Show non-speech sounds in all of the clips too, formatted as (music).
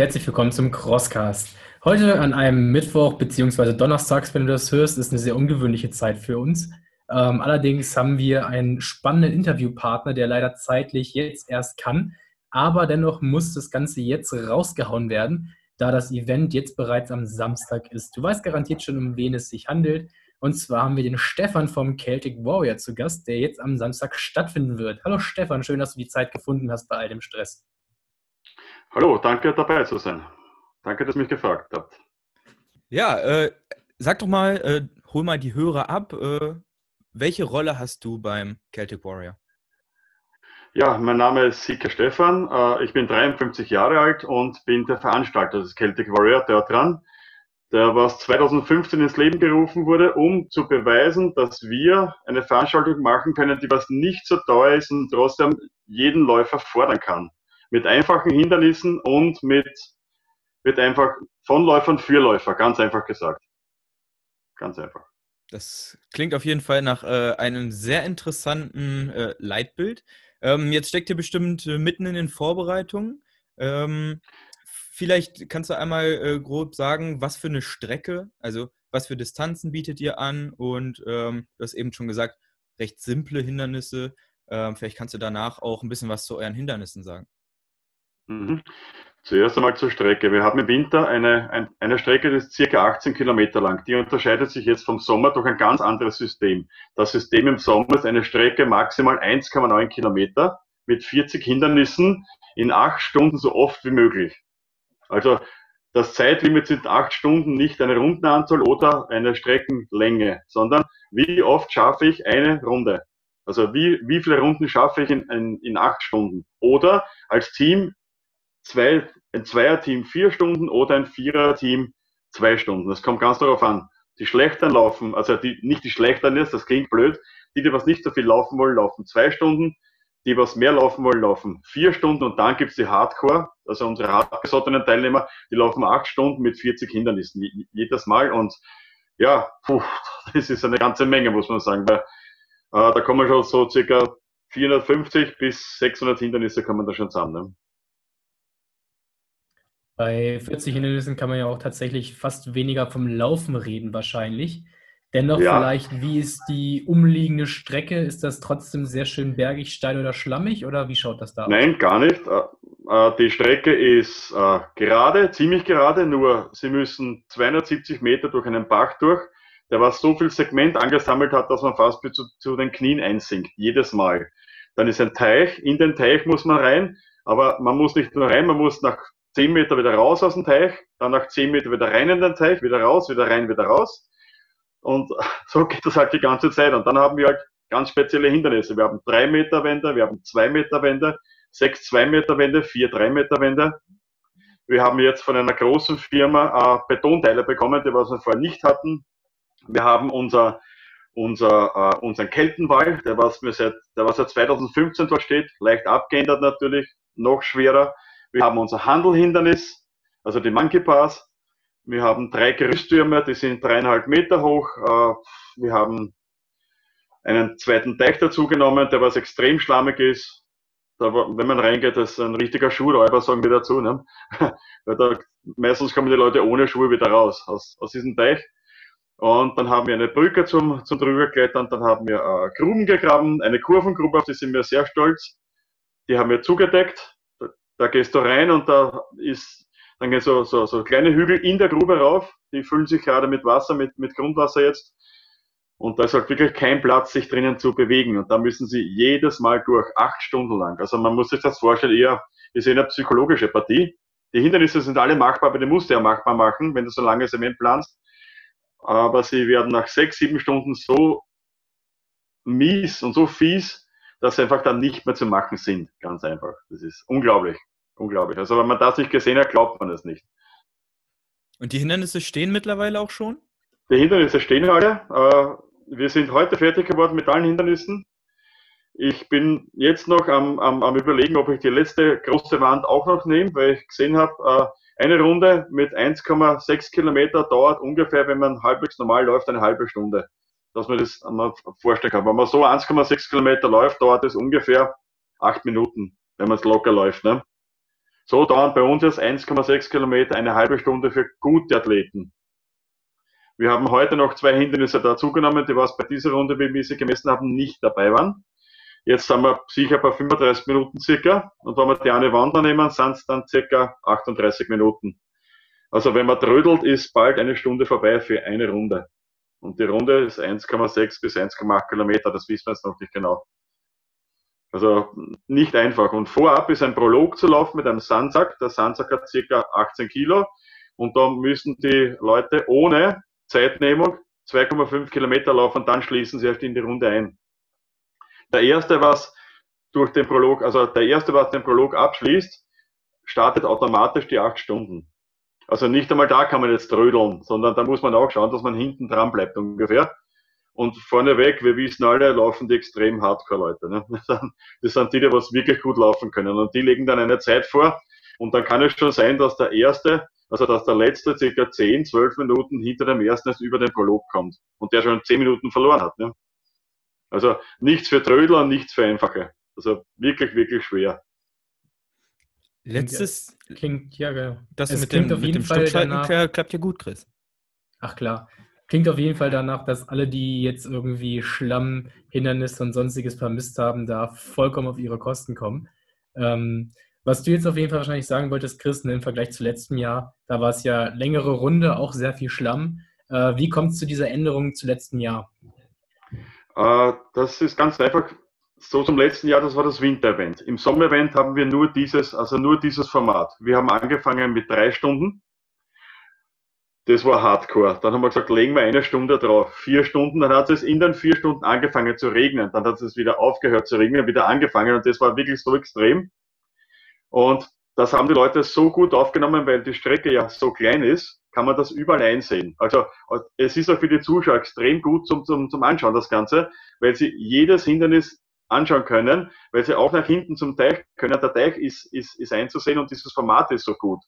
herzlich willkommen zum Crosscast. Heute an einem Mittwoch bzw. Donnerstags, wenn du das hörst, ist eine sehr ungewöhnliche Zeit für uns. Ähm, allerdings haben wir einen spannenden Interviewpartner, der leider zeitlich jetzt erst kann, aber dennoch muss das Ganze jetzt rausgehauen werden, da das Event jetzt bereits am Samstag ist. Du weißt garantiert schon, um wen es sich handelt. Und zwar haben wir den Stefan vom Celtic Warrior zu Gast, der jetzt am Samstag stattfinden wird. Hallo Stefan, schön, dass du die Zeit gefunden hast bei all dem Stress. Hallo, danke dabei zu sein. Danke, dass ihr mich gefragt habt. Ja, äh, sag doch mal, äh, hol mal die Hörer ab. Äh, welche Rolle hast du beim Celtic Warrior? Ja, mein Name ist Sika Stefan. Äh, ich bin 53 Jahre alt und bin der Veranstalter des Celtic Warrior der dran, der was 2015 ins Leben gerufen wurde, um zu beweisen, dass wir eine Veranstaltung machen können, die was nicht so teuer ist und trotzdem jeden Läufer fordern kann mit einfachen Hindernissen und mit, mit einfach von Läufern für Läufer, ganz einfach gesagt. Ganz einfach. Das klingt auf jeden Fall nach äh, einem sehr interessanten äh, Leitbild. Ähm, jetzt steckt ihr bestimmt äh, mitten in den Vorbereitungen. Ähm, vielleicht kannst du einmal äh, grob sagen, was für eine Strecke, also was für Distanzen bietet ihr an und ähm, du hast eben schon gesagt, recht simple Hindernisse. Ähm, vielleicht kannst du danach auch ein bisschen was zu euren Hindernissen sagen. Mhm. Zuerst einmal zur Strecke. Wir haben im Winter eine, eine Strecke, die ist circa 18 Kilometer lang. Die unterscheidet sich jetzt vom Sommer durch ein ganz anderes System. Das System im Sommer ist eine Strecke maximal 1,9 Kilometer mit 40 Hindernissen in acht Stunden so oft wie möglich. Also das Zeitlimit sind acht Stunden nicht eine Rundenanzahl oder eine Streckenlänge, sondern wie oft schaffe ich eine Runde? Also wie, wie viele Runden schaffe ich in, in, in acht Stunden? Oder als Team zwei, ein Zweierteam vier Stunden oder ein Viererteam zwei Stunden. Das kommt ganz darauf an. Die Schlechteren laufen, also die, nicht die Schlechteren ist, das klingt blöd. Die, die was nicht so viel laufen wollen, laufen zwei Stunden. Die, was mehr laufen wollen, laufen vier Stunden. Und dann gibt's die Hardcore, also unsere hartgesottenen Teilnehmer, die laufen acht Stunden mit 40 Hindernissen jedes Mal. Und ja, puh, das ist eine ganze Menge, muss man sagen, weil äh, da kommen schon so circa 450 bis 600 Hindernisse kann man da schon zusammen. Bei 40 Hindernissen kann man ja auch tatsächlich fast weniger vom Laufen reden wahrscheinlich. Dennoch ja. vielleicht, wie ist die umliegende Strecke? Ist das trotzdem sehr schön bergig, steil oder schlammig oder wie schaut das da aus? Nein, gar nicht. Äh, äh, die Strecke ist äh, gerade, ziemlich gerade, nur sie müssen 270 Meter durch einen Bach durch, der was so viel Segment angesammelt hat, dass man fast bis zu, zu den Knien einsinkt, jedes Mal. Dann ist ein Teich, in den Teich muss man rein, aber man muss nicht nur rein, man muss nach 10 Meter wieder raus aus dem Teich, dann nach 10 Meter wieder rein in den Teich, wieder raus, wieder rein, wieder raus. Und (laughs) so geht das halt die ganze Zeit. Und dann haben wir halt ganz spezielle Hindernisse. Wir haben 3 Meter Wände, wir haben 2 Meter Wände, 6 2 Meter Wände, 4 3 Meter Wände. Wir haben jetzt von einer großen Firma äh, Betonteile bekommen, die wir vorher nicht hatten. Wir haben unser, unser, äh, unseren Keltenwall, der was, mir seit, der was seit 2015 dort steht, leicht abgeändert natürlich, noch schwerer. Wir haben unser Handelhindernis, also die Monkey Pass. Wir haben drei Gerüsttürme, die sind dreieinhalb Meter hoch. Äh, wir haben einen zweiten Teich dazu genommen, der was extrem schlammig ist. Da, wenn man reingeht, das ist ein richtiger Schuhräuber, sagen wir dazu. Ne? (laughs) Weil da, meistens kommen die Leute ohne Schuhe wieder raus aus, aus diesem Teich. Und dann haben wir eine Brücke zum, zum drüberklettern, dann haben wir äh, Gruben gegraben, eine Kurvengrube, auf die sind wir sehr stolz. Die haben wir zugedeckt. Da gehst du rein und da ist, dann gehen so, so, so kleine Hügel in der Grube rauf, die füllen sich gerade mit Wasser, mit, mit Grundwasser jetzt. Und da ist halt wirklich kein Platz, sich drinnen zu bewegen. Und da müssen sie jedes Mal durch, acht Stunden lang. Also man muss sich das vorstellen, eher, wir sehen eine psychologische Partie. Die Hindernisse sind alle machbar, aber die musst du ja machbar machen, wenn du so lange Zement planst. Aber sie werden nach sechs, sieben Stunden so mies und so fies, dass sie einfach dann nicht mehr zu machen sind. Ganz einfach. Das ist unglaublich. Unglaublich. Also wenn man das nicht gesehen hat, glaubt man es nicht. Und die Hindernisse stehen mittlerweile auch schon? Die Hindernisse stehen alle. Äh, wir sind heute fertig geworden mit allen Hindernissen. Ich bin jetzt noch am, am, am überlegen, ob ich die letzte große Wand auch noch nehme, weil ich gesehen habe, äh, eine Runde mit 1,6 Kilometer dauert ungefähr, wenn man halbwegs normal läuft, eine halbe Stunde. Dass man das einmal vorstellen kann. Wenn man so 1,6 Kilometer läuft, dauert es ungefähr acht Minuten, wenn man es locker läuft. Ne? So dauern bei uns jetzt 1,6 Kilometer eine halbe Stunde für gute Athleten. Wir haben heute noch zwei Hindernisse dazugenommen, die was bei dieser Runde, wie wir sie gemessen haben, nicht dabei waren. Jetzt sind wir sicher bei 35 Minuten circa. Und wenn wir die eine Wander nehmen, sind es dann circa 38 Minuten. Also wenn man trödelt, ist bald eine Stunde vorbei für eine Runde. Und die Runde ist 1,6 bis 1,8 Kilometer, das wissen wir jetzt noch nicht genau. Also nicht einfach. Und vorab ist ein Prolog zu laufen mit einem Sandsack. Der Sandsack hat circa 18 Kilo. Und da müssen die Leute ohne Zeitnehmung 2,5 Kilometer laufen dann schließen sie erst in die Runde ein. Der erste, was durch den Prolog, also der erste, was den Prolog abschließt, startet automatisch die acht Stunden. Also nicht einmal da kann man jetzt trödeln, sondern da muss man auch schauen, dass man hinten dran bleibt ungefähr. Und vorneweg, wir wissen alle, laufen die extrem Hardcore-Leute. Ne? Das sind die, die was wirklich gut laufen können. Und die legen dann eine Zeit vor. Und dann kann es schon sein, dass der erste, also dass der letzte circa 10, 12 Minuten hinter dem ersten erst über den Prolog kommt. Und der schon 10 Minuten verloren hat. Ne? Also nichts für Trödler und nichts für Einfache. Also wirklich, wirklich schwer. Letztes klingt, ja, genau. Das es mit dem, mit dem Stoppschalten klappt ja gut, Chris. Ach klar. Klingt auf jeden Fall danach, dass alle, die jetzt irgendwie Schlamm, Hindernisse und sonstiges vermisst haben, da vollkommen auf ihre Kosten kommen. Ähm, was du jetzt auf jeden Fall wahrscheinlich sagen wolltest, Chris, im Vergleich zu letztem Jahr, da war es ja längere Runde, auch sehr viel Schlamm. Äh, wie kommt es zu dieser Änderung zu letztem Jahr? Äh, das ist ganz einfach so zum letzten Jahr, das war das Winter-Event. Im Sommer-Event haben wir nur dieses, also nur dieses Format. Wir haben angefangen mit drei Stunden. Das war Hardcore. Dann haben wir gesagt, legen wir eine Stunde drauf. Vier Stunden, dann hat es in den vier Stunden angefangen zu regnen. Dann hat es wieder aufgehört zu regnen, wieder angefangen und das war wirklich so extrem. Und das haben die Leute so gut aufgenommen, weil die Strecke ja so klein ist, kann man das überall einsehen. Also es ist auch für die Zuschauer extrem gut zum, zum, zum Anschauen, das Ganze, weil sie jedes Hindernis anschauen können, weil sie auch nach hinten zum Teich können. Der Teich ist, ist, ist einzusehen und dieses Format ist so gut.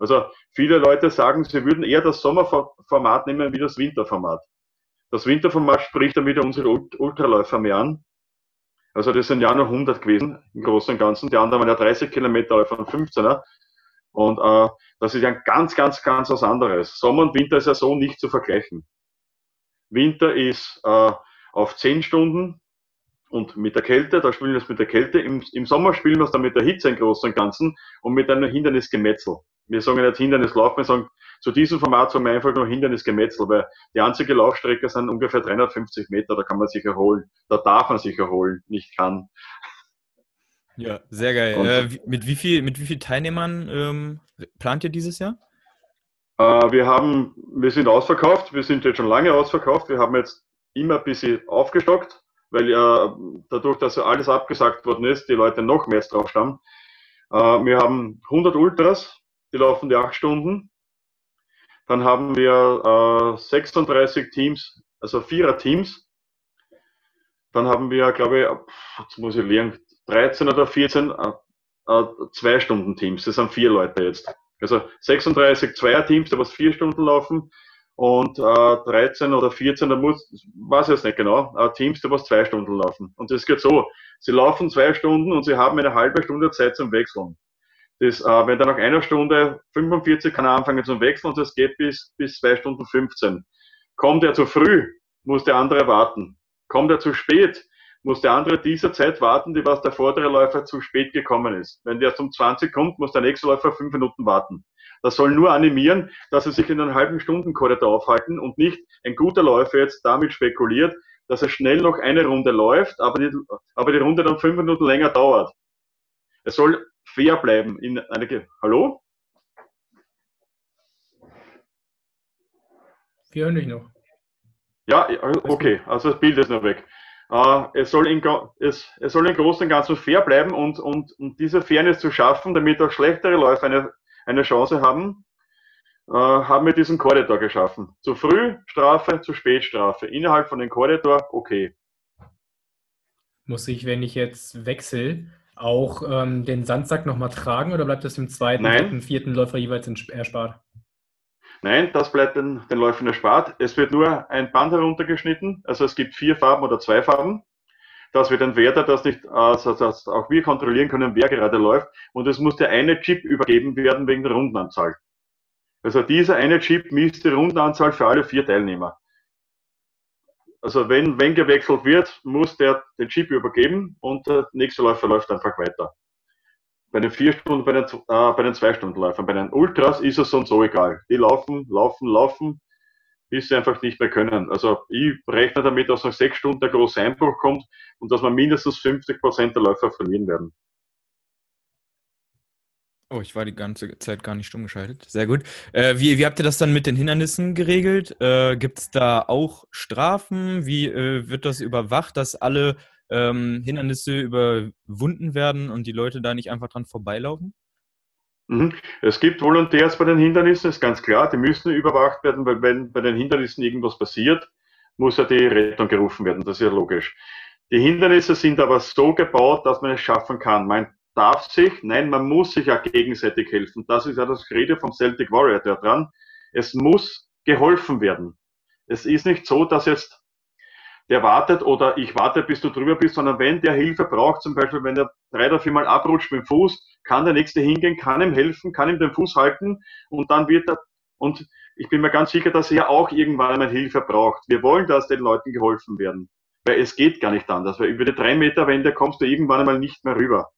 Also viele Leute sagen, sie würden eher das Sommerformat nehmen wie das Winterformat. Das Winterformat spricht dann wieder unsere Ultraläufer mehr an. Also das sind ja nur 100 gewesen im Großen und Ganzen. Die anderen waren ja 30 Kilometer Läufer und 15er. Und äh, das ist ja ganz, ganz, ganz was anderes. Sommer und Winter ist ja so nicht zu vergleichen. Winter ist äh, auf 10 Stunden und mit der Kälte, da spielen wir es mit der Kälte. Im, Im, Sommer spielen wir es dann mit der Hitze im Großen und Ganzen und mit einem Hindernisgemetzel. Wir sagen nicht Hindernislauf, wir sagen, zu diesem Format sagen wir einfach nur Hindernisgemetzel, weil die einzige Laufstrecke sind ungefähr 350 Meter, da kann man sich erholen. Da darf man sich erholen, nicht kann. Ja, sehr geil. Äh, mit, wie viel, mit wie vielen Teilnehmern ähm, plant ihr dieses Jahr? Äh, wir haben, wir sind ausverkauft, wir sind jetzt schon lange ausverkauft, wir haben jetzt immer ein bisschen aufgestockt weil ja dadurch, dass alles abgesagt worden ist, die Leute noch mehr drauf stammen. Äh, wir haben 100 Ultras, die laufen die 8 Stunden. Dann haben wir äh, 36 Teams, also Vierer Teams. Dann haben wir, glaube ich, jetzt muss ich lernen, 13 oder 14 äh, äh, zwei Stunden Teams. Das sind vier Leute jetzt. Also 36 Zweier-Teams, die was vier Stunden laufen und äh, 13 oder 14, da muss, weiß ich jetzt nicht genau, äh, Teams, die was zwei Stunden laufen. Und das geht so, sie laufen zwei Stunden und sie haben eine halbe Stunde Zeit zum Wechseln. Das, äh, wenn dann nach einer Stunde 45 kann er anfangen zum Wechseln und das geht bis, bis zwei Stunden 15. Kommt er zu früh, muss der andere warten. Kommt er zu spät, muss der andere dieser Zeit warten, die was der vordere Läufer zu spät gekommen ist. Wenn der zum 20 kommt, muss der nächste Läufer fünf Minuten warten. Das soll nur animieren, dass sie sich in einem halben Stundenkorridor aufhalten und nicht ein guter Läufer jetzt damit spekuliert, dass er schnell noch eine Runde läuft, aber die, aber die Runde dann fünf Minuten länger dauert. Es soll fair bleiben. In eine Ge Hallo? Wir hören dich noch. Ja, okay, also das Bild ist noch weg. Uh, es, soll in, es, es soll im Großen und Ganzen fair bleiben und, und, und diese Fairness zu schaffen, damit auch schlechtere Läufer eine eine Chance haben, äh, haben wir diesen Korridor geschaffen. Zu früh Strafe, zu spät Strafe. Innerhalb von dem Korridor, okay. Muss ich, wenn ich jetzt wechsle, auch ähm, den Sandsack nochmal tragen oder bleibt das im zweiten, Nein. dritten, vierten Läufer jeweils erspart? Nein, das bleibt den, den Läufern erspart. Es wird nur ein Band heruntergeschnitten, also es gibt vier Farben oder zwei Farben. dass wir den Wärter das nicht, also dass auch wir kontrollieren können, wer gerade läuft. Und es muss der eine Chip übergeben werden wegen der Rundenanzahl. Also dieser eine Chip misst die Rundenanzahl für alle vier Teilnehmer. Also wenn, wenn gewechselt wird, muss der den Chip übergeben und der nächste Läufer läuft einfach weiter. Bei den vier Stunden, bei den, äh, bei den zwei Stunden Läufern. Bei den Ultras ist es so und so egal. Die laufen, laufen, laufen, bis sie einfach nicht mehr können. Also ich rechne damit, dass nach sechs Stunden der große Einbruch kommt und dass wir mindestens 50 Prozent der Läufer verlieren werden. Oh, ich war die ganze Zeit gar nicht stumm geschaltet. Sehr gut. Äh, wie, wie habt ihr das dann mit den Hindernissen geregelt? Äh, Gibt es da auch Strafen? Wie äh, wird das überwacht, dass alle ähm, Hindernisse überwunden werden und die Leute da nicht einfach dran vorbeilaufen? Mhm. Es gibt Volontärs bei den Hindernissen, ist ganz klar, die müssen überwacht werden, weil wenn bei den Hindernissen irgendwas passiert, muss ja die Rettung gerufen werden, das ist ja logisch. Die Hindernisse sind aber so gebaut, dass man es schaffen kann. Man darf sich, nein, man muss sich ja gegenseitig helfen. Das ist ja das Rede vom Celtic Warrior da dran. Es muss geholfen werden. Es ist nicht so, dass jetzt der wartet oder ich warte, bis du drüber bist, sondern wenn der Hilfe braucht, zum Beispiel, wenn er drei oder viermal abrutscht mit dem Fuß, kann der Nächste hingehen, kann ihm helfen, kann ihm den Fuß halten und dann wird er, und ich bin mir ganz sicher, dass er auch irgendwann einmal Hilfe braucht. Wir wollen, dass den Leuten geholfen werden. Weil es geht gar nicht anders, weil über die drei Meter Wände kommst du irgendwann einmal nicht mehr rüber.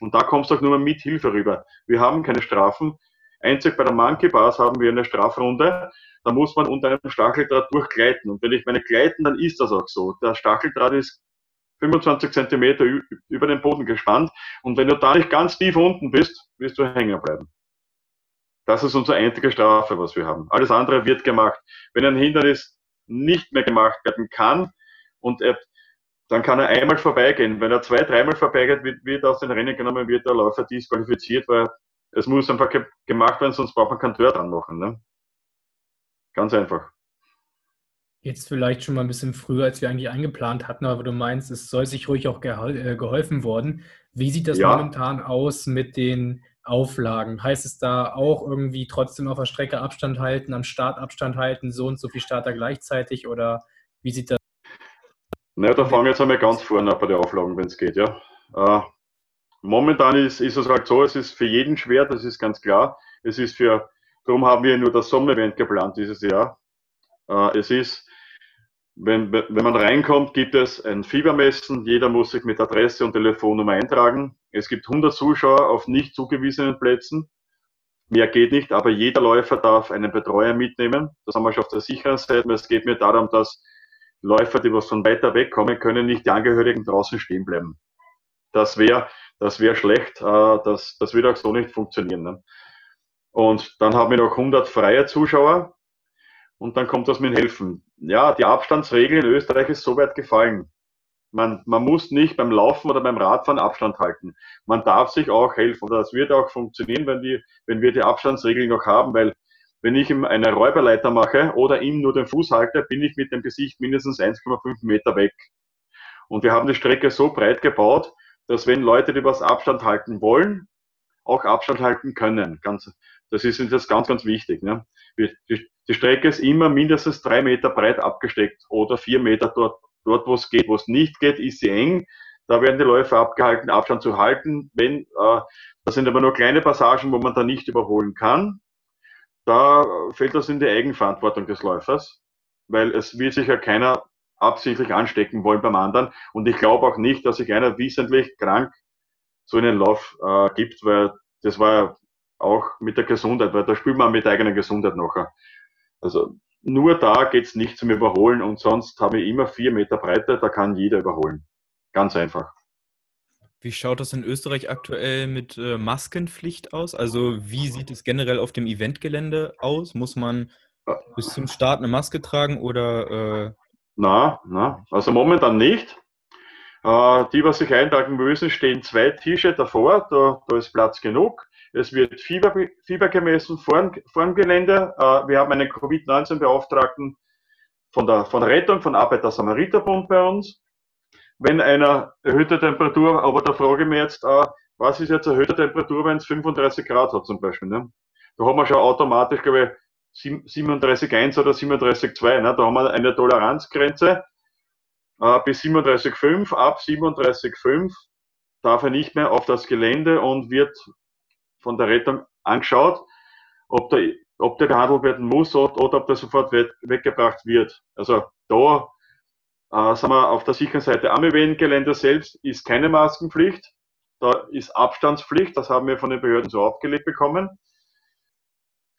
Und da kommst du auch nur mit Hilfe rüber. Wir haben keine Strafen. Einzig bei der Monkey Bars haben wir eine Strafrunde. Da muss man unter einem Stacheldraht durchgleiten. Und wenn ich meine gleiten, dann ist das auch so. Der Stacheldraht ist 25 Zentimeter über den Boden gespannt. Und wenn du da nicht ganz tief unten bist, wirst du hängen bleiben. Das ist unsere einzige Strafe, was wir haben. Alles andere wird gemacht. Wenn ein Hindernis nicht mehr gemacht werden kann und er dann kann er einmal vorbeigehen. Wenn er zwei, dreimal vorbeigeht, wird, wird aus den Rennen genommen, wird der Läufer disqualifiziert, weil es muss einfach ge gemacht werden, sonst braucht man kein Tor dran machen. Ne? Ganz einfach. Jetzt vielleicht schon mal ein bisschen früher, als wir eigentlich eingeplant hatten, aber du meinst, es soll sich ruhig auch äh, geholfen worden. Wie sieht das ja. momentan aus mit den Auflagen? Heißt es da auch irgendwie trotzdem auf der Strecke Abstand halten, am Start Abstand halten, so und so viel Starter gleichzeitig oder wie sieht das naja, da fangen wir jetzt einmal ganz vorne bei den Auflagen, wenn es geht, ja. Äh, momentan ist, ist es halt so, es ist für jeden schwer, das ist ganz klar. Es ist für, darum haben wir nur das Sommerevent geplant dieses Jahr. Äh, es ist, wenn, wenn man reinkommt, gibt es ein Fiebermessen. Jeder muss sich mit Adresse und Telefonnummer eintragen. Es gibt 100 Zuschauer auf nicht zugewiesenen Plätzen. Mehr geht nicht, aber jeder Läufer darf einen Betreuer mitnehmen. Das haben wir schon auf der sicheren Seite. Es geht mir darum, dass Läufer, die was von weiter weg kommen, können nicht die Angehörigen draußen stehen bleiben. Das wäre das wäre schlecht. Äh, das, das würde auch so nicht funktionieren. Ne? Und dann haben wir noch 100 freie Zuschauer. Und dann kommt das mit Helfen. Ja, die Abstandsregel in Österreich ist soweit gefallen. Man, man muss nicht beim Laufen oder beim Radfahren Abstand halten. Man darf sich auch helfen. Und das wird auch funktionieren, wenn, die, wenn wir die Abstandsregeln noch haben, weil wenn ich ihm eine Räuberleiter mache oder ihm nur den Fuß halte, bin ich mit dem Gesicht mindestens 1,5 Meter weg. Und wir haben die Strecke so breit gebaut, dass wenn Leute, die was Abstand halten wollen, auch Abstand halten können. Ganz, das ist uns jetzt ganz, ganz wichtig. Ne? Die, die, Strecke ist immer mindestens drei Meter breit abgesteckt oder vier Meter dort, dort wo es geht. Wo es nicht geht, ist sie eng. Da werden die Läufer abgehalten, Abstand zu halten. Wenn, äh, das sind aber nur kleine Passagen, wo man da nicht überholen kann da fällt das in die Eigenverantwortung des Läufers, weil es will sich ja keiner absichtlich anstecken wollen beim anderen. Und ich glaube auch nicht, dass sich einer wissentlich krank so einen Lauf äh, gibt, weil das war ja auch mit der Gesundheit, weil da spielt man mit der eigenen Gesundheit nachher. Also nur da geht's nicht zum Überholen und sonst habe ich immer vier Meter Breite, da kann jeder überholen. Ganz einfach. Wie schaut das in Österreich aktuell mit äh, Maskenpflicht aus? Also wie sieht es generell auf dem Eventgelände aus? Muss man bis zum Start eine Maske tragen oder? Äh... Na, na, also momentan nicht. Äh, die, was sich eintragen müssen, stehen zwei Tische davor, da, da ist Platz genug. Es wird Fieber, Fieber gemessen vor, vor dem Gelände. Äh, wir haben einen Covid-19-Beauftragten von der, von der Rettung, von Arbeiter-Samariter-Bund bei uns wenn einer erhöhte Temperatur, aber da frage ich mich jetzt, äh, was ist jetzt erhöhte Temperatur, wenn es 35 Grad hat zum Beispiel? Ne? Da haben wir schon automatisch, glaube ich, 37,1 oder 37,2. Ne? Da haben wir eine Toleranzgrenze. äh, bis 37,5. Ab 37,5 darf er nicht mehr auf das Gelände und wird von der Rettung angeschaut, ob der, ob der behandelt werden muss oder, oder ob der sofort we weggebracht wird. Also da äh, sind wir auf der sicheren Seite. Am Eventgelände selbst ist keine Maskenpflicht. Da ist Abstandspflicht. Das haben wir von den Behörden so aufgelegt bekommen.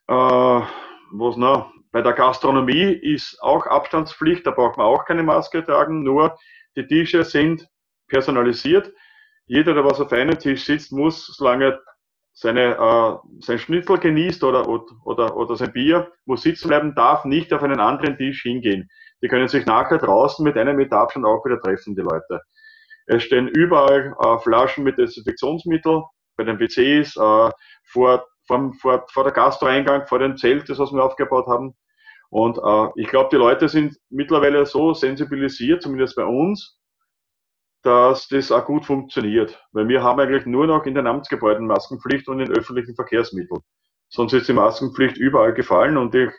Äh, was noch? Bei der Gastronomie ist auch Abstandspflicht. Da braucht man auch keine Maske tragen. Nur die Tische sind personalisiert. Jeder, der was auf einem Tisch sitzt, muss, solange seine, äh, sein Schnitzel genießt oder, oder, oder sein Bier, muss sitzen bleiben, darf nicht auf einen anderen Tisch hingehen. Die können sich nachher draußen mit einem Meter Abstand auch wieder treffen, die Leute. Es stehen überall äh, Flaschen mit Desinfektionsmittel, bei den WCs, äh, vor, vor, vor, vor der Gastroeingang, vor dem Zelt, das was wir aufgebaut haben. Und äh, ich glaube, die Leute sind mittlerweile so sensibilisiert, zumindest bei uns, dass das auch gut funktioniert. Weil wir haben eigentlich nur noch in den Amtsgebäuden Maskenpflicht und in öffentlichen Verkehrsmitteln. Sonst ist die Maskenpflicht überall gefallen und ich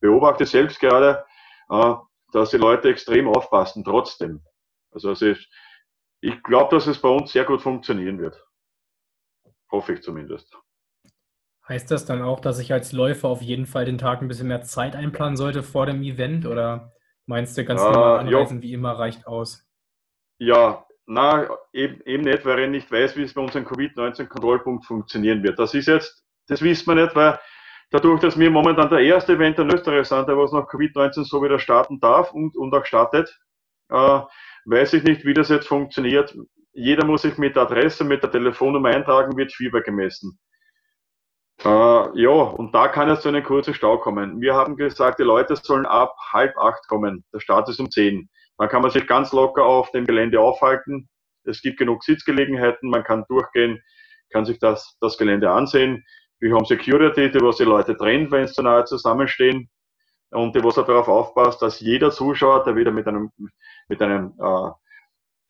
beobachte selbst gerade, äh, dass die Leute extrem aufpassen trotzdem. Also ist, ich glaube, dass es bei uns sehr gut funktionieren wird. Hoffe ich zumindest. Heißt das dann auch, dass ich als Läufer auf jeden Fall den Tag ein bisschen mehr Zeit einplanen sollte vor dem Event? Oder meinst du ganz normal äh, anreisen wie immer reicht aus? Ja, na, eben, eben nicht, weil ich nicht weiß, wie es bei unserem Covid-19-Kontrollpunkt funktionieren wird. Das ist jetzt, das wissen wir nicht, weil dadurch, dass wir momentan der erste Event in Österreich sind, der was nach Covid-19 so wieder starten darf und, und auch startet, äh, weiß ich nicht, wie das jetzt funktioniert. Jeder muss sich mit der Adresse, mit der Telefonnummer eintragen, wird Fieber gemessen. Äh, ja, und da kann es zu einem kurzen Stau kommen. Wir haben gesagt, die Leute sollen ab halb acht kommen. Der Start ist um zehn. Dann kann man sich ganz locker auf dem Gelände aufhalten. Es gibt genug Sitzgelegenheiten, man kann durchgehen, kann sich das, das Gelände ansehen. Wir haben Security, die was die Leute trennt, wenn sie zu nahe zusammenstehen und die was darauf aufpasst, dass jeder Zuschauer, der wieder mit einem, mit einem, äh,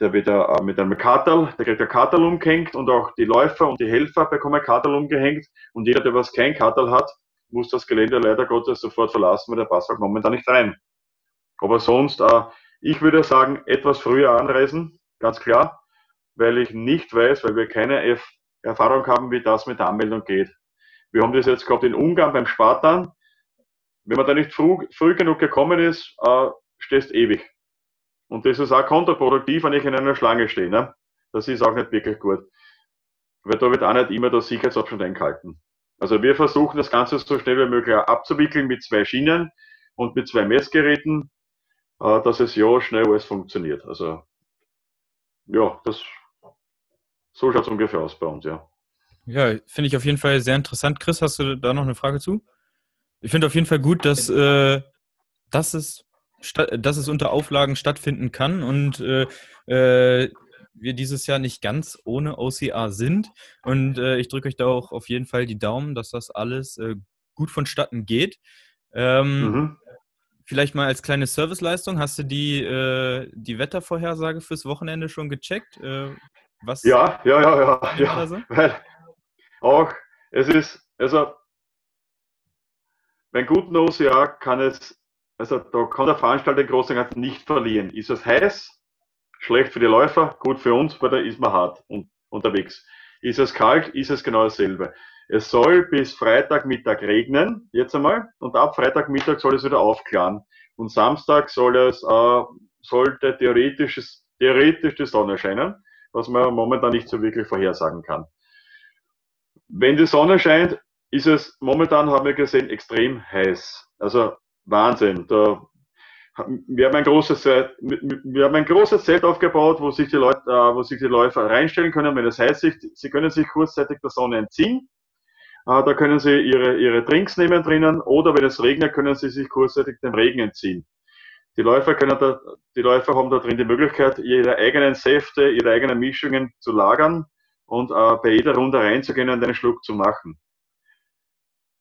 der wieder äh, mit einem Kartel, der kriegt ein Kartel umgehängt und auch die Läufer und die Helfer bekommen ein Kartel umgehängt und jeder, der was kein Kartel hat, muss das Gelände leider Gottes sofort verlassen, weil der passt halt momentan nicht rein. Aber sonst, äh, ich würde sagen, etwas früher anreisen, ganz klar, weil ich nicht weiß, weil wir keine Erfahrung haben, wie das mit der Anmeldung geht. Wir haben das jetzt gehabt in Ungarn beim Spartan. Wenn man da nicht früh, früh genug gekommen ist, äh, stehst ewig. Und das ist auch kontraproduktiv, wenn ich in einer Schlange stehe. Ne? Das ist auch nicht wirklich gut. Weil da wird auch nicht immer der Sicherheitsabstand eingehalten. Also wir versuchen das Ganze so schnell wie möglich abzuwickeln mit zwei Schienen und mit zwei Messgeräten äh, dass es ja schnell alles funktioniert. Also ja, das so schaut es ungefähr aus bei uns, ja. Ja, finde ich auf jeden Fall sehr interessant. Chris, hast du da noch eine Frage zu? Ich finde auf jeden Fall gut, dass, äh, dass, es, dass es unter Auflagen stattfinden kann und äh, äh, wir dieses Jahr nicht ganz ohne OCA sind. Und äh, ich drücke euch da auch auf jeden Fall die Daumen, dass das alles äh, gut vonstatten geht. Ähm, mhm. Vielleicht mal als kleine Serviceleistung, hast du die, äh, die Wettervorhersage fürs Wochenende schon gecheckt? Was ja, ja, ja, ja. ja. So? Auch, es ist, also, beim guten OCA kann es, also da kann der Veranstalter den Großen Ganzen nicht verlieren. Ist es heiß, schlecht für die Läufer, gut für uns, weil da ist man hart und, unterwegs. Ist es kalt, ist es genau dasselbe. Es soll bis Freitagmittag regnen, jetzt einmal, und ab Freitagmittag soll es wieder aufklaren. Und Samstag soll es, äh, sollte theoretisch, theoretisch die Sonne scheinen, was man momentan nicht so wirklich vorhersagen kann. Wenn die Sonne scheint, ist es momentan, haben wir gesehen, extrem heiß. Also Wahnsinn. Da, wir haben ein großes, wir haben ein großes Zelt aufgebaut, wo sich die Leute, äh, wo sich die Läufer reinstellen können, wenn es heiß ist. Sie können sich kurzzeitig der Sonne entziehen äh, da können Sie Ihre, Ihre Drinks nehmen drinnen oder wenn es regnet, können Sie sich kurzzeitig dem Regen entziehen. Die Läufer, können da, die Läufer haben da drin die Möglichkeit, ihre eigenen Säfte, ihre eigenen Mischungen zu lagern und äh, bei jeder Runde reinzugehen und einen Schluck zu machen.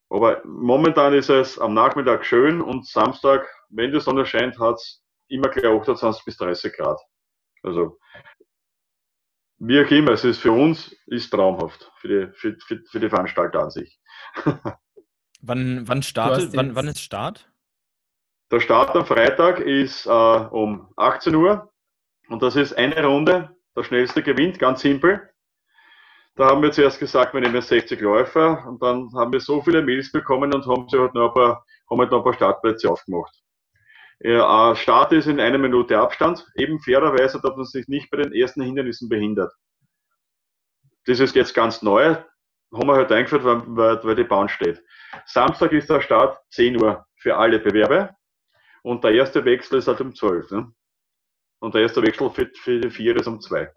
Aber momentan ist es am Nachmittag schön und Samstag, wenn die Sonne scheint, hat es immer gleich 28 bis 30 Grad. Also wie auch immer, es ist für uns ist traumhaft, für die, für, für, für die Veranstalter an sich. (laughs) wann, wann startet, wann, wann ist Start? Der Start am Freitag ist äh, um 18 Uhr Und das ist eine Runde, der schnellste gewinnt, ganz simpel. Da haben wir zuerst gesagt, wir nehmen 60 Läufer und dann haben wir so viele Mails bekommen und haben sie halt noch ein paar, haben halt noch ein paar Startplätze aufgemacht. Ja, Start ist in einer Minute Abstand, eben fairerweise, dass man sich nicht bei den ersten Hindernissen behindert. Das ist jetzt ganz neu, haben wir halt eingeführt, weil, weil die Bahn steht. Samstag ist der Start 10 Uhr für alle Bewerbe und der erste Wechsel ist halt um 12. Ne? Und der erste Wechsel für, für die vier ist um 2.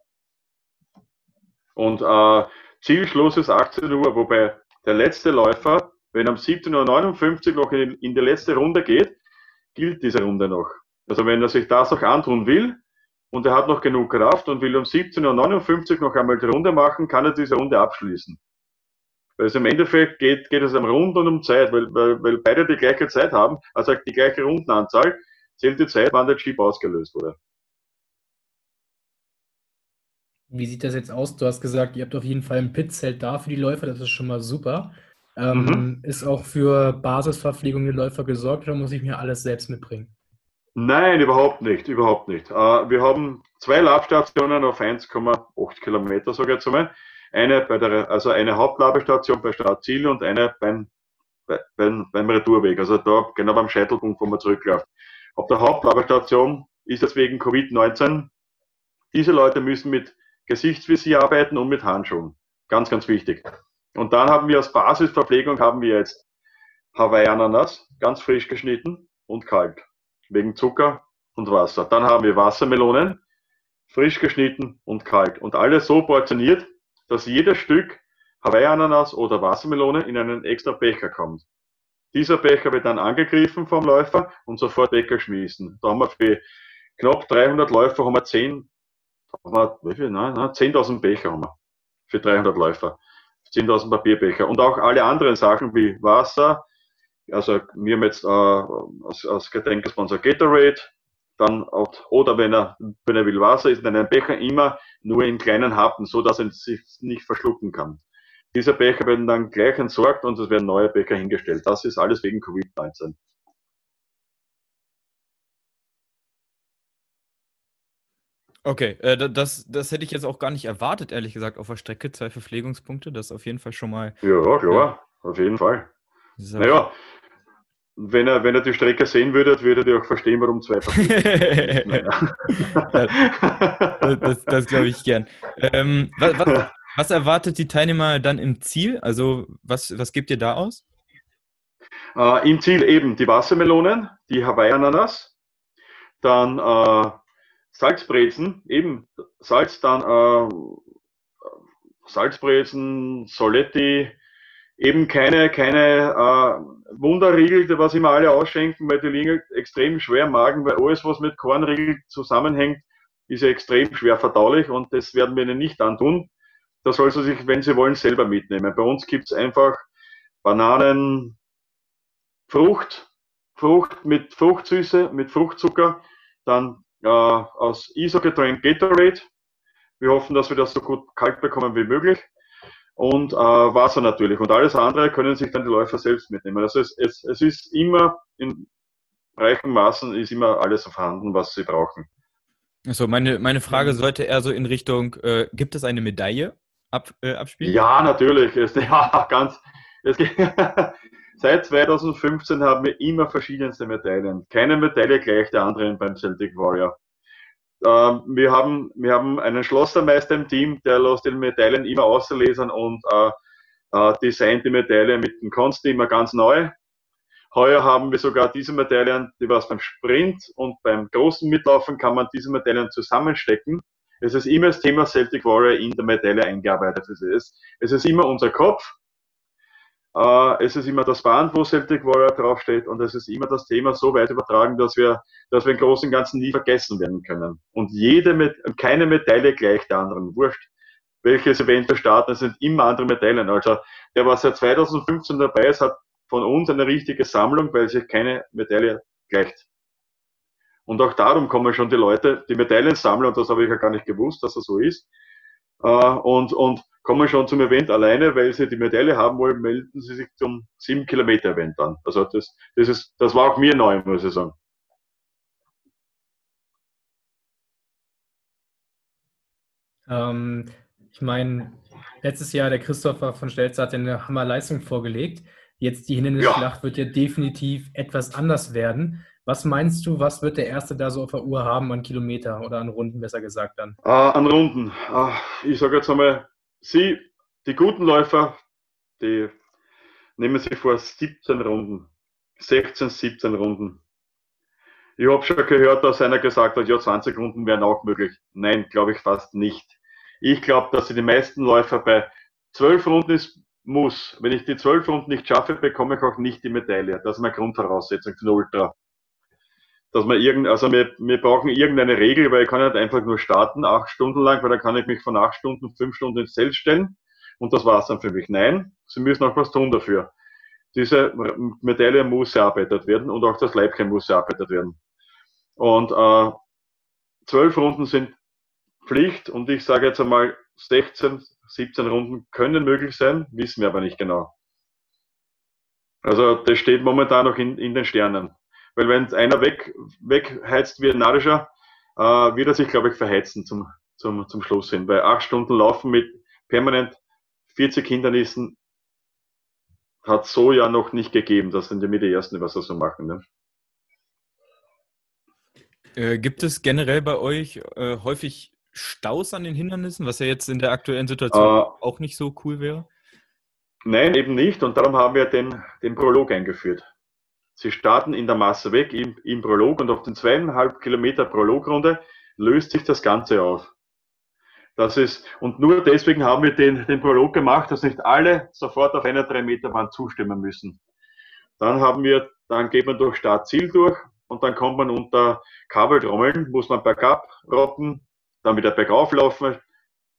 Und äh, Zielschluss ist 18 Uhr, wobei der letzte Läufer, wenn er um 17.59 Uhr noch in, in die letzte Runde geht, gilt diese Runde noch. Also wenn er sich das noch antun will und er hat noch genug Kraft und will um 17.59 Uhr noch einmal die Runde machen, kann er diese Runde abschließen. Weil es im Endeffekt geht, geht es am Rund und um Zeit, weil, weil, weil beide die gleiche Zeit haben, also die gleiche Rundenanzahl, zählt die Zeit, wann der Chip ausgelöst wurde. Wie sieht das jetzt aus? Du hast gesagt, ihr habt auf jeden Fall ein Pitzelt da für die Läufer, das ist schon mal super. Ähm, mhm. Ist auch für Basisverpflegung der Läufer gesorgt oder muss ich mir alles selbst mitbringen? Nein, überhaupt nicht, überhaupt nicht. Äh, wir haben zwei Labstationen auf 1,8 Kilometer, sage ich jetzt einmal. Eine bei der, also eine Hauptlabestation bei Startziel und eine beim, beim, beim Retourweg, also da genau beim Scheitelpunkt, wo man zurückläuft. Auf der Hauptlabestation ist es wegen Covid-19, diese Leute müssen mit Gesichtsvisier arbeiten und mit Handschuhen. Ganz, ganz wichtig. Und dann haben wir als Basisverpflegung haben wir jetzt Hawaii-Ananas, ganz frisch geschnitten und kalt, wegen Zucker und Wasser. Dann haben wir Wassermelonen, frisch geschnitten und kalt. Und alles so portioniert, dass jedes Stück Hawaii-Ananas oder Wassermelone in einen extra Becher kommt. Dieser Becher wird dann angegriffen vom Läufer und sofort weggeschmissen. Da haben wir für knapp 300 Läufer haben wir 10 wie viel? Nein, nein, 10.000 Becher haben wir für 300 Läufer. 10.000 Papierbecher. Und auch alle anderen Sachen wie Wasser. Also wir haben jetzt äh, als, als Getränkesponsor Gatorade. Dann, oder wenn er, wenn er will Wasser, ist in einem Becher immer nur in kleinen Happen, so dass er sich nicht verschlucken kann. Diese Becher werden dann gleich entsorgt und es werden neue Becher hingestellt. Das ist alles wegen Covid-19. Okay, äh, das, das hätte ich jetzt auch gar nicht erwartet, ehrlich gesagt, auf der Strecke. Zwei Verpflegungspunkte, das ist auf jeden Fall schon mal. Ja, klar, ja. auf jeden Fall. So. Naja, wenn er, wenn er die Strecke sehen würde, würde er auch verstehen, warum zwei (laughs) Verpflegungspunkte Das, das, das glaube ich gern. Ähm, was, was, was, erwartet die Teilnehmer dann im Ziel? Also, was, was gebt ihr da aus? Äh, Im Ziel eben die Wassermelonen, die Hawaii-Ananas, dann äh, Salzbrezen, eben Salz, dann äh, Salzbrezen, Soletti, eben keine, keine äh, Wunderriegel, was immer alle ausschenken, weil die liegen extrem schwer im Magen, weil alles, was mit Kornriegel zusammenhängt, ist ja extrem schwer verdaulich und das werden wir ihnen nicht antun. Da soll sie sich, wenn sie wollen, selber mitnehmen. Bei uns gibt es einfach Bananen, Frucht, Frucht mit Fruchtsüße, mit Fruchtzucker, dann äh, aus ISO-Getränk Gatorade. Wir hoffen, dass wir das so gut kalt bekommen wie möglich. Und äh, Wasser natürlich. Und alles andere können sich dann die Läufer selbst mitnehmen. Also es, es, es ist immer in reichen Maßen ist immer alles vorhanden, was sie brauchen. Also meine, meine Frage sollte eher so in Richtung, äh, gibt es eine Medaille ab, äh, abspielen? Ja, natürlich. Es, (laughs) ja, ganz. (laughs) Seit 2015 haben wir immer verschiedenste Medaillen. Keine Medaille gleich der anderen beim Celtic Warrior. Ähm, wir, haben, wir haben einen Schlossermeister im Team, der lässt die Medaillen immer auslesen und äh, äh, designt die Medaille mit dem Konsti immer ganz neu. Heuer haben wir sogar diese Medaillen, die was beim Sprint und beim großen Mitlaufen kann man diese Medaillen zusammenstecken. Es ist immer das Thema Celtic Warrior in der Medaille eingearbeitet. Es ist, es ist immer unser Kopf, äh, es ist immer das Band, wo Celtic Warrior draufsteht und es ist immer das Thema so weit übertragen, dass wir, dass wir im Großen und Ganzen nie vergessen werden können. Und jede, keine Medaille gleich der anderen. Wurscht, welches Event wir starten, es sind immer andere Medaillen. Also, der, was seit 2015 dabei ist, hat von uns eine richtige Sammlung, weil sich keine Medaille gleicht. Und auch darum kommen schon die Leute, die Medaillen sammeln, und das habe ich ja gar nicht gewusst, dass das so ist. Äh, und, und kommen schon zum Event alleine, weil sie die Medaille haben wollen, melden sie sich zum 7 Kilometer Event an. Also das, das ist, das war auch mir neu, muss ich sagen. Ähm, ich meine, letztes Jahr der Christopher von Stelzer hat eine Hammerleistung vorgelegt. Jetzt die Hindernisschlacht ja. wird ja definitiv etwas anders werden. Was meinst du, was wird der Erste da so auf der Uhr haben an Kilometer oder an Runden, besser gesagt dann? Äh, an Runden. Äh, ich sage jetzt einmal, Sie, die guten Läufer, die nehmen sich vor 17 Runden, 16, 17 Runden. Ich habe schon gehört, dass einer gesagt hat, ja, 20 Runden wären auch möglich. Nein, glaube ich fast nicht. Ich glaube, dass sie die meisten Läufer bei 12 Runden ist, muss. Wenn ich die 12 Runden nicht schaffe, bekomme ich auch nicht die Medaille. Das ist meine Grundvoraussetzung für den Ultra. Dass man irgend, also wir, wir brauchen irgendeine Regel, weil ich kann nicht einfach nur starten, acht Stunden lang, weil dann kann ich mich von acht Stunden, fünf Stunden ins Zelt stellen und das war's dann für mich. Nein, sie müssen auch was tun dafür. Diese Medaille muss erarbeitet werden und auch das Leibchen muss erarbeitet werden. Und äh, zwölf Runden sind Pflicht und ich sage jetzt einmal 16, 17 Runden können möglich sein, wissen wir aber nicht genau. Also das steht momentan noch in, in den Sternen. Weil wenn einer weg, wegheizt wie ein Narischer, äh, wird er sich, glaube ich, verheizen zum, zum, zum Schluss hin. Weil acht Stunden Laufen mit permanent 40 Hindernissen hat so ja noch nicht gegeben. Das sind ja mit die Ersten, die was das so machen. Ne? Äh, gibt es generell bei euch äh, häufig Staus an den Hindernissen, was ja jetzt in der aktuellen Situation äh, auch nicht so cool wäre? Nein, eben nicht. Und darum haben wir den, den Prolog eingeführt. Sie starten in der Masse weg im, im Prolog und auf den zweieinhalb Kilometer Prologrunde löst sich das Ganze auf. Das ist, und nur deswegen haben wir den, den Prolog gemacht, dass nicht alle sofort auf einer 3 Meter Wand zustimmen müssen. Dann haben wir, dann geht man durch Start-Ziel durch und dann kommt man unter Kabeltrommeln, muss man bergab rotten, dann wieder bergauf laufen,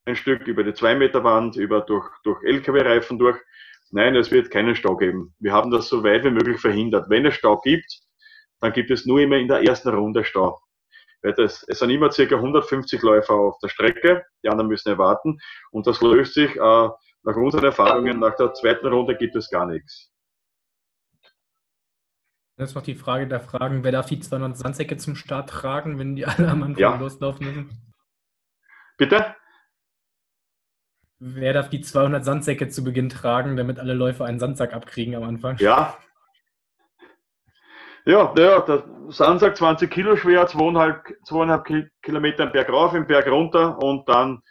ein Stück über die 2 Meter Wand, über durch, durch LKW-Reifen durch. Nein, es wird keinen Stau geben. Wir haben das so weit wie möglich verhindert. Wenn es Stau gibt, dann gibt es nur immer in der ersten Runde Stau. Das, es sind immer ca. 150 Läufer auf der Strecke, die anderen müssen erwarten und das löst sich, äh, nach unseren Erfahrungen, nach der zweiten Runde gibt es gar nichts. Jetzt noch die Frage der Fragen, wer darf die 200 Sandsäcke zum Start tragen, wenn die alle am Anfang ja. loslaufen müssen? Bitte? Wer darf die 200 Sandsäcke zu Beginn tragen, damit alle Läufer einen Sandsack abkriegen am Anfang? Ja. Ja, ja der Sandsack 20 Kilo schwer, 2,5, 2,5 Kilometer im Berg rauf, im Berg runter und dann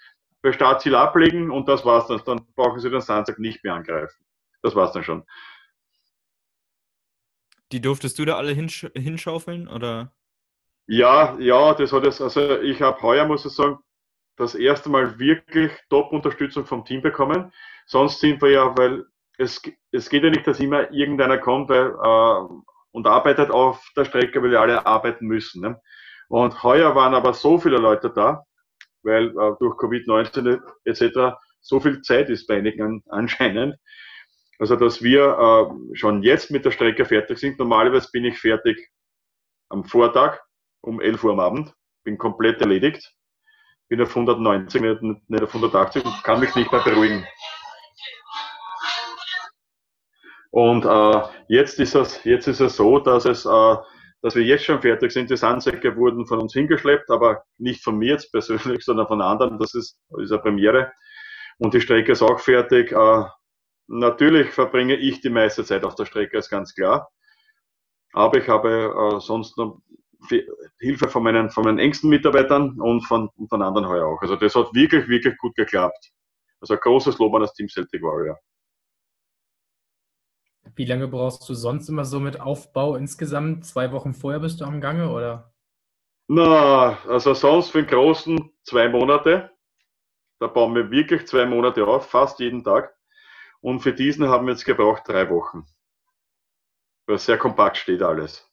bei Startziel ablegen und das war's dann. Dann brauchen Sie den Sandsack nicht mehr angreifen. Das war's dann schon. Die durftest du da alle hinsch hinschaufeln oder? Ja, ja, das hat es. Also ich habe heuer, muss ich sagen, das erste Mal wirklich Top-Unterstützung vom Team bekommen. Sonst sind wir ja, weil es, es geht ja nicht, dass immer irgendeiner kommt weil, äh, und arbeitet auf der Strecke, weil wir alle arbeiten müssen. Ne? Und heuer waren aber so viele Leute da, weil äh, durch Covid-19 etc. so viel Zeit ist bei einigen anscheinend. Also, dass wir äh, schon jetzt mit der Strecke fertig sind. Normalerweise bin ich fertig am Vortag um 11 Uhr am Abend, bin komplett erledigt bin auf 190, nicht, nicht auf 180 und kann mich nicht mehr beruhigen. Und äh, jetzt, ist es, jetzt ist es so, dass, es, äh, dass wir jetzt schon fertig sind. Die Sandsäcke wurden von uns hingeschleppt, aber nicht von mir jetzt persönlich, (laughs) sondern von anderen. Das ist, ist eine Premiere. Und die Strecke ist auch fertig. Äh, natürlich verbringe ich die meiste Zeit auf der Strecke, ist ganz klar. Aber ich habe äh, sonst noch Hilfe von meinen, von meinen engsten Mitarbeitern und von, von anderen heuer auch. Also das hat wirklich, wirklich gut geklappt. Also ein großes Lob an das Team Celtic Warrior. Wie lange brauchst du sonst immer so mit Aufbau insgesamt? Zwei Wochen vorher bist du am Gange oder? Na, also sonst für den Großen zwei Monate. Da bauen wir wirklich zwei Monate auf, fast jeden Tag. Und für diesen haben wir jetzt gebraucht drei Wochen. Weil sehr kompakt steht alles.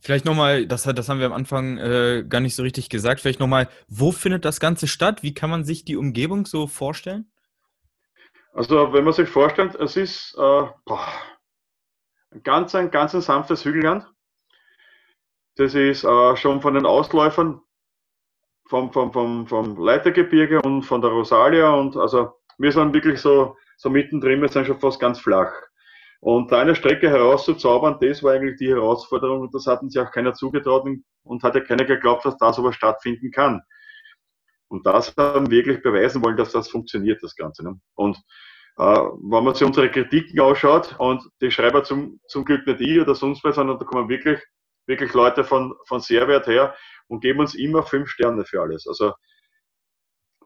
Vielleicht nochmal, das, das haben wir am Anfang äh, gar nicht so richtig gesagt, vielleicht nochmal, wo findet das Ganze statt? Wie kann man sich die Umgebung so vorstellen? Also wenn man sich vorstellt, es ist äh, boah, ganz ein ganz ein sanftes Hügelland. Das ist äh, schon von den Ausläufern vom, vom, vom, vom Leitergebirge und von der Rosalia und also wir sind wirklich so, so mittendrin, wir sind schon fast ganz flach. Und da eine Strecke herauszuzaubern, das war eigentlich die Herausforderung und das hatten sich auch keiner zugetraut und hat ja keiner geglaubt, dass da sowas stattfinden kann. Und das haben wir wirklich beweisen wollen, dass das funktioniert, das Ganze. Ne? Und äh, wenn man sich unsere Kritiken ausschaut, und die Schreiber zum, zum Glück nicht ich oder sonst was, sondern da kommen wirklich, wirklich Leute von, von Sehrwert her und geben uns immer fünf Sterne für alles. Also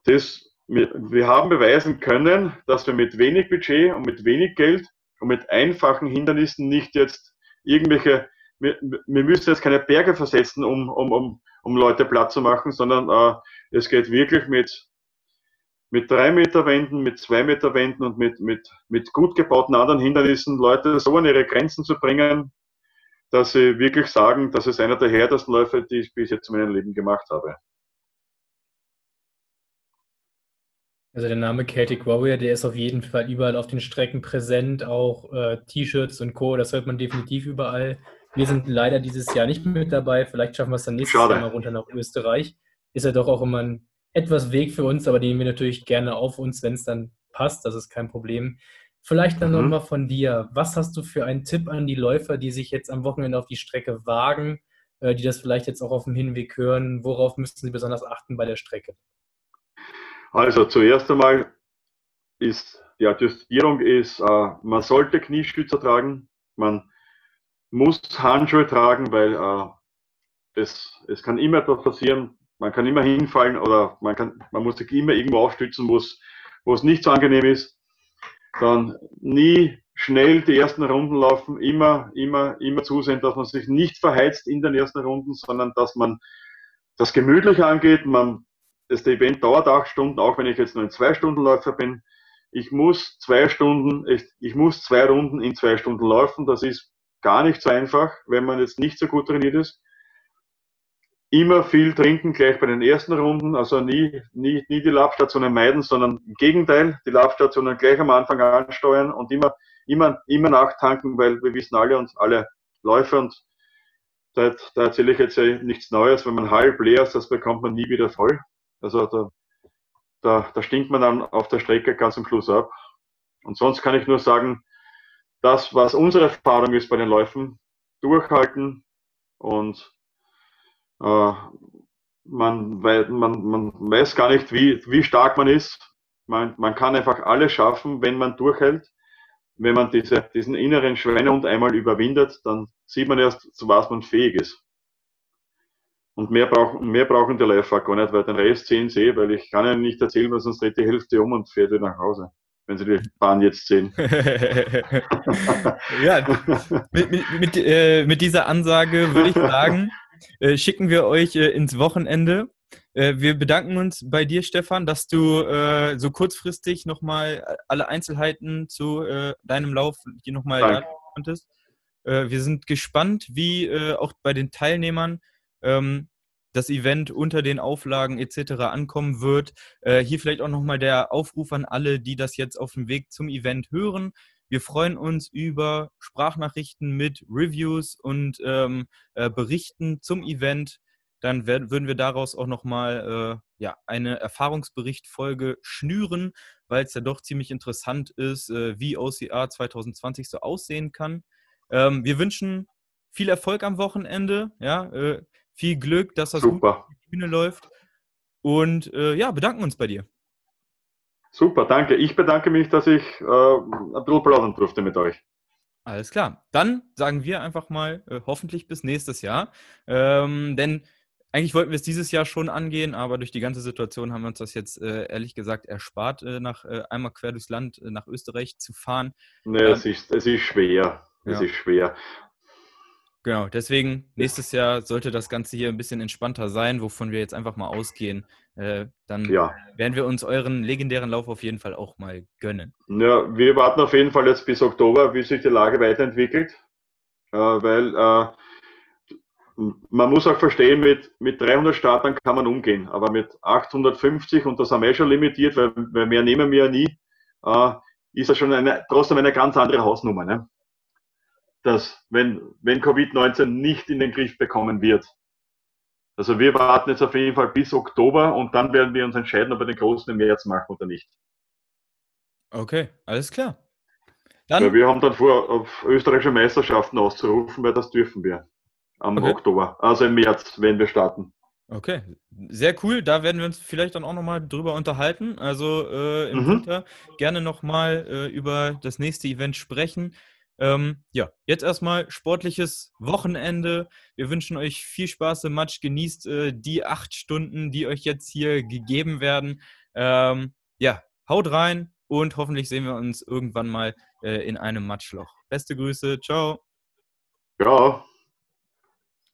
das, wir, wir haben beweisen können, dass wir mit wenig Budget und mit wenig Geld und mit einfachen Hindernissen nicht jetzt irgendwelche, wir, wir müssen jetzt keine Berge versetzen, um, um, um, um Leute platt zu machen, sondern äh, es geht wirklich mit, mit drei Meter Wänden, mit zwei Meter Wänden und mit, mit, mit gut gebauten anderen Hindernissen Leute so an ihre Grenzen zu bringen, dass sie wirklich sagen, das ist einer der härtesten Läufe, die ich bis jetzt in meinem Leben gemacht habe. Also der Name Celtic Warrior, der ist auf jeden Fall überall auf den Strecken präsent, auch äh, T-Shirts und Co. Das hört man definitiv überall. Wir sind leider dieses Jahr nicht mit dabei. Vielleicht schaffen wir es dann nächstes Schade. Jahr mal runter nach Österreich. Ist ja doch auch immer ein etwas Weg für uns, aber den nehmen wir natürlich gerne auf uns, wenn es dann passt. Das ist kein Problem. Vielleicht dann mhm. nochmal von dir. Was hast du für einen Tipp an die Läufer, die sich jetzt am Wochenende auf die Strecke wagen, äh, die das vielleicht jetzt auch auf dem Hinweg hören? Worauf müssten sie besonders achten bei der Strecke? Also zuerst einmal ist die Adjustierung ist, äh, man sollte Knieschützer tragen, man muss Handschuhe tragen, weil äh, es, es kann immer etwas passieren, man kann immer hinfallen oder man, kann, man muss sich immer irgendwo aufstützen, wo es nicht so angenehm ist. Dann nie schnell die ersten Runden laufen, immer, immer, immer zusehen, dass man sich nicht verheizt in den ersten Runden, sondern dass man das gemütlich angeht, man das Event dauert acht Stunden, auch wenn ich jetzt nur ein Zwei-Stunden-Läufer bin. Ich muss zwei Stunden, ich, ich muss zwei Runden in zwei Stunden laufen. Das ist gar nicht so einfach, wenn man jetzt nicht so gut trainiert ist. Immer viel trinken gleich bei den ersten Runden, also nie, nie, nie die Labstationen meiden, sondern im Gegenteil, die Labstationen gleich am Anfang ansteuern und immer, immer, immer nachtanken, weil wir wissen alle und alle Läufer und da, da erzähle ich jetzt nichts Neues, wenn man halb leer ist, das bekommt man nie wieder voll. Also da, da, da stinkt man dann auf der Strecke ganz am Schluss ab. Und sonst kann ich nur sagen, das, was unsere Erfahrung ist bei den Läufen, durchhalten und äh, man, man, man weiß gar nicht, wie, wie stark man ist. Man, man kann einfach alles schaffen, wenn man durchhält. Wenn man diese, diesen inneren Schweinehund einmal überwindet, dann sieht man erst, zu was man fähig ist. Und mehr brauchen, mehr brauchen die Läufer gar nicht, weil den Rest sehen sie, weil ich kann ihnen nicht erzählen, weil sonst dreht die Hälfte um und fährt wieder nach Hause, wenn sie die Bahn jetzt sehen. (laughs) (laughs) ja, mit, mit, mit, äh, mit, dieser Ansage würde ich sagen, äh, schicken wir euch äh, ins Wochenende. Äh, wir bedanken uns bei dir, Stefan, dass du äh, so kurzfristig nochmal alle Einzelheiten zu äh, deinem Lauf hier nochmal konntest. wir sind gespannt, wie auch bei den Teilnehmern ähm, das Event unter den Auflagen etc. ankommen wird. Äh, hier vielleicht auch nochmal der Aufruf an alle, die das jetzt auf dem Weg zum Event hören. Wir freuen uns über Sprachnachrichten mit Reviews und ähm, äh, Berichten zum Event. Dann werden, würden wir daraus auch nochmal äh, ja, eine Erfahrungsberichtfolge schnüren, weil es ja doch ziemlich interessant ist, äh, wie OCR 2020 so aussehen kann. Ähm, wir wünschen viel Erfolg am Wochenende. Ja, äh, viel Glück, dass das Super. gut auf die Bühne läuft. Und äh, ja, bedanken uns bei dir. Super, danke. Ich bedanke mich, dass ich äh, ein bisschen plaudern durfte mit euch. Alles klar. Dann sagen wir einfach mal äh, hoffentlich bis nächstes Jahr. Ähm, denn eigentlich wollten wir es dieses Jahr schon angehen, aber durch die ganze Situation haben wir uns das jetzt äh, ehrlich gesagt erspart, äh, nach äh, einmal quer durchs Land äh, nach Österreich zu fahren. Nee, ähm, es, ist, es ist schwer. Es ja. ist schwer. Genau, deswegen nächstes Jahr sollte das Ganze hier ein bisschen entspannter sein, wovon wir jetzt einfach mal ausgehen. Äh, dann ja. werden wir uns euren legendären Lauf auf jeden Fall auch mal gönnen. Ja, wir warten auf jeden Fall jetzt bis Oktober, wie sich die Lage weiterentwickelt, äh, weil äh, man muss auch verstehen, mit, mit 300 Startern kann man umgehen, aber mit 850, und das haben wir schon limitiert, weil, weil mehr nehmen wir ja nie, äh, ist das schon eine, trotzdem eine ganz andere Hausnummer. Ne? Dass wenn, wenn Covid-19 nicht in den Griff bekommen wird. Also wir warten jetzt auf jeden Fall bis Oktober und dann werden wir uns entscheiden, ob wir den großen im März machen oder nicht. Okay, alles klar. Dann ja, wir haben dann vor, auf österreichische Meisterschaften auszurufen, weil das dürfen wir am okay. Oktober, also im März, wenn wir starten. Okay, sehr cool. Da werden wir uns vielleicht dann auch nochmal drüber unterhalten. Also äh, im mhm. Winter gerne nochmal äh, über das nächste Event sprechen. Ähm, ja, jetzt erstmal sportliches Wochenende. Wir wünschen euch viel Spaß im Match. Genießt äh, die acht Stunden, die euch jetzt hier gegeben werden. Ähm, ja, haut rein und hoffentlich sehen wir uns irgendwann mal äh, in einem Matchloch. Beste Grüße. Ciao. Ciao.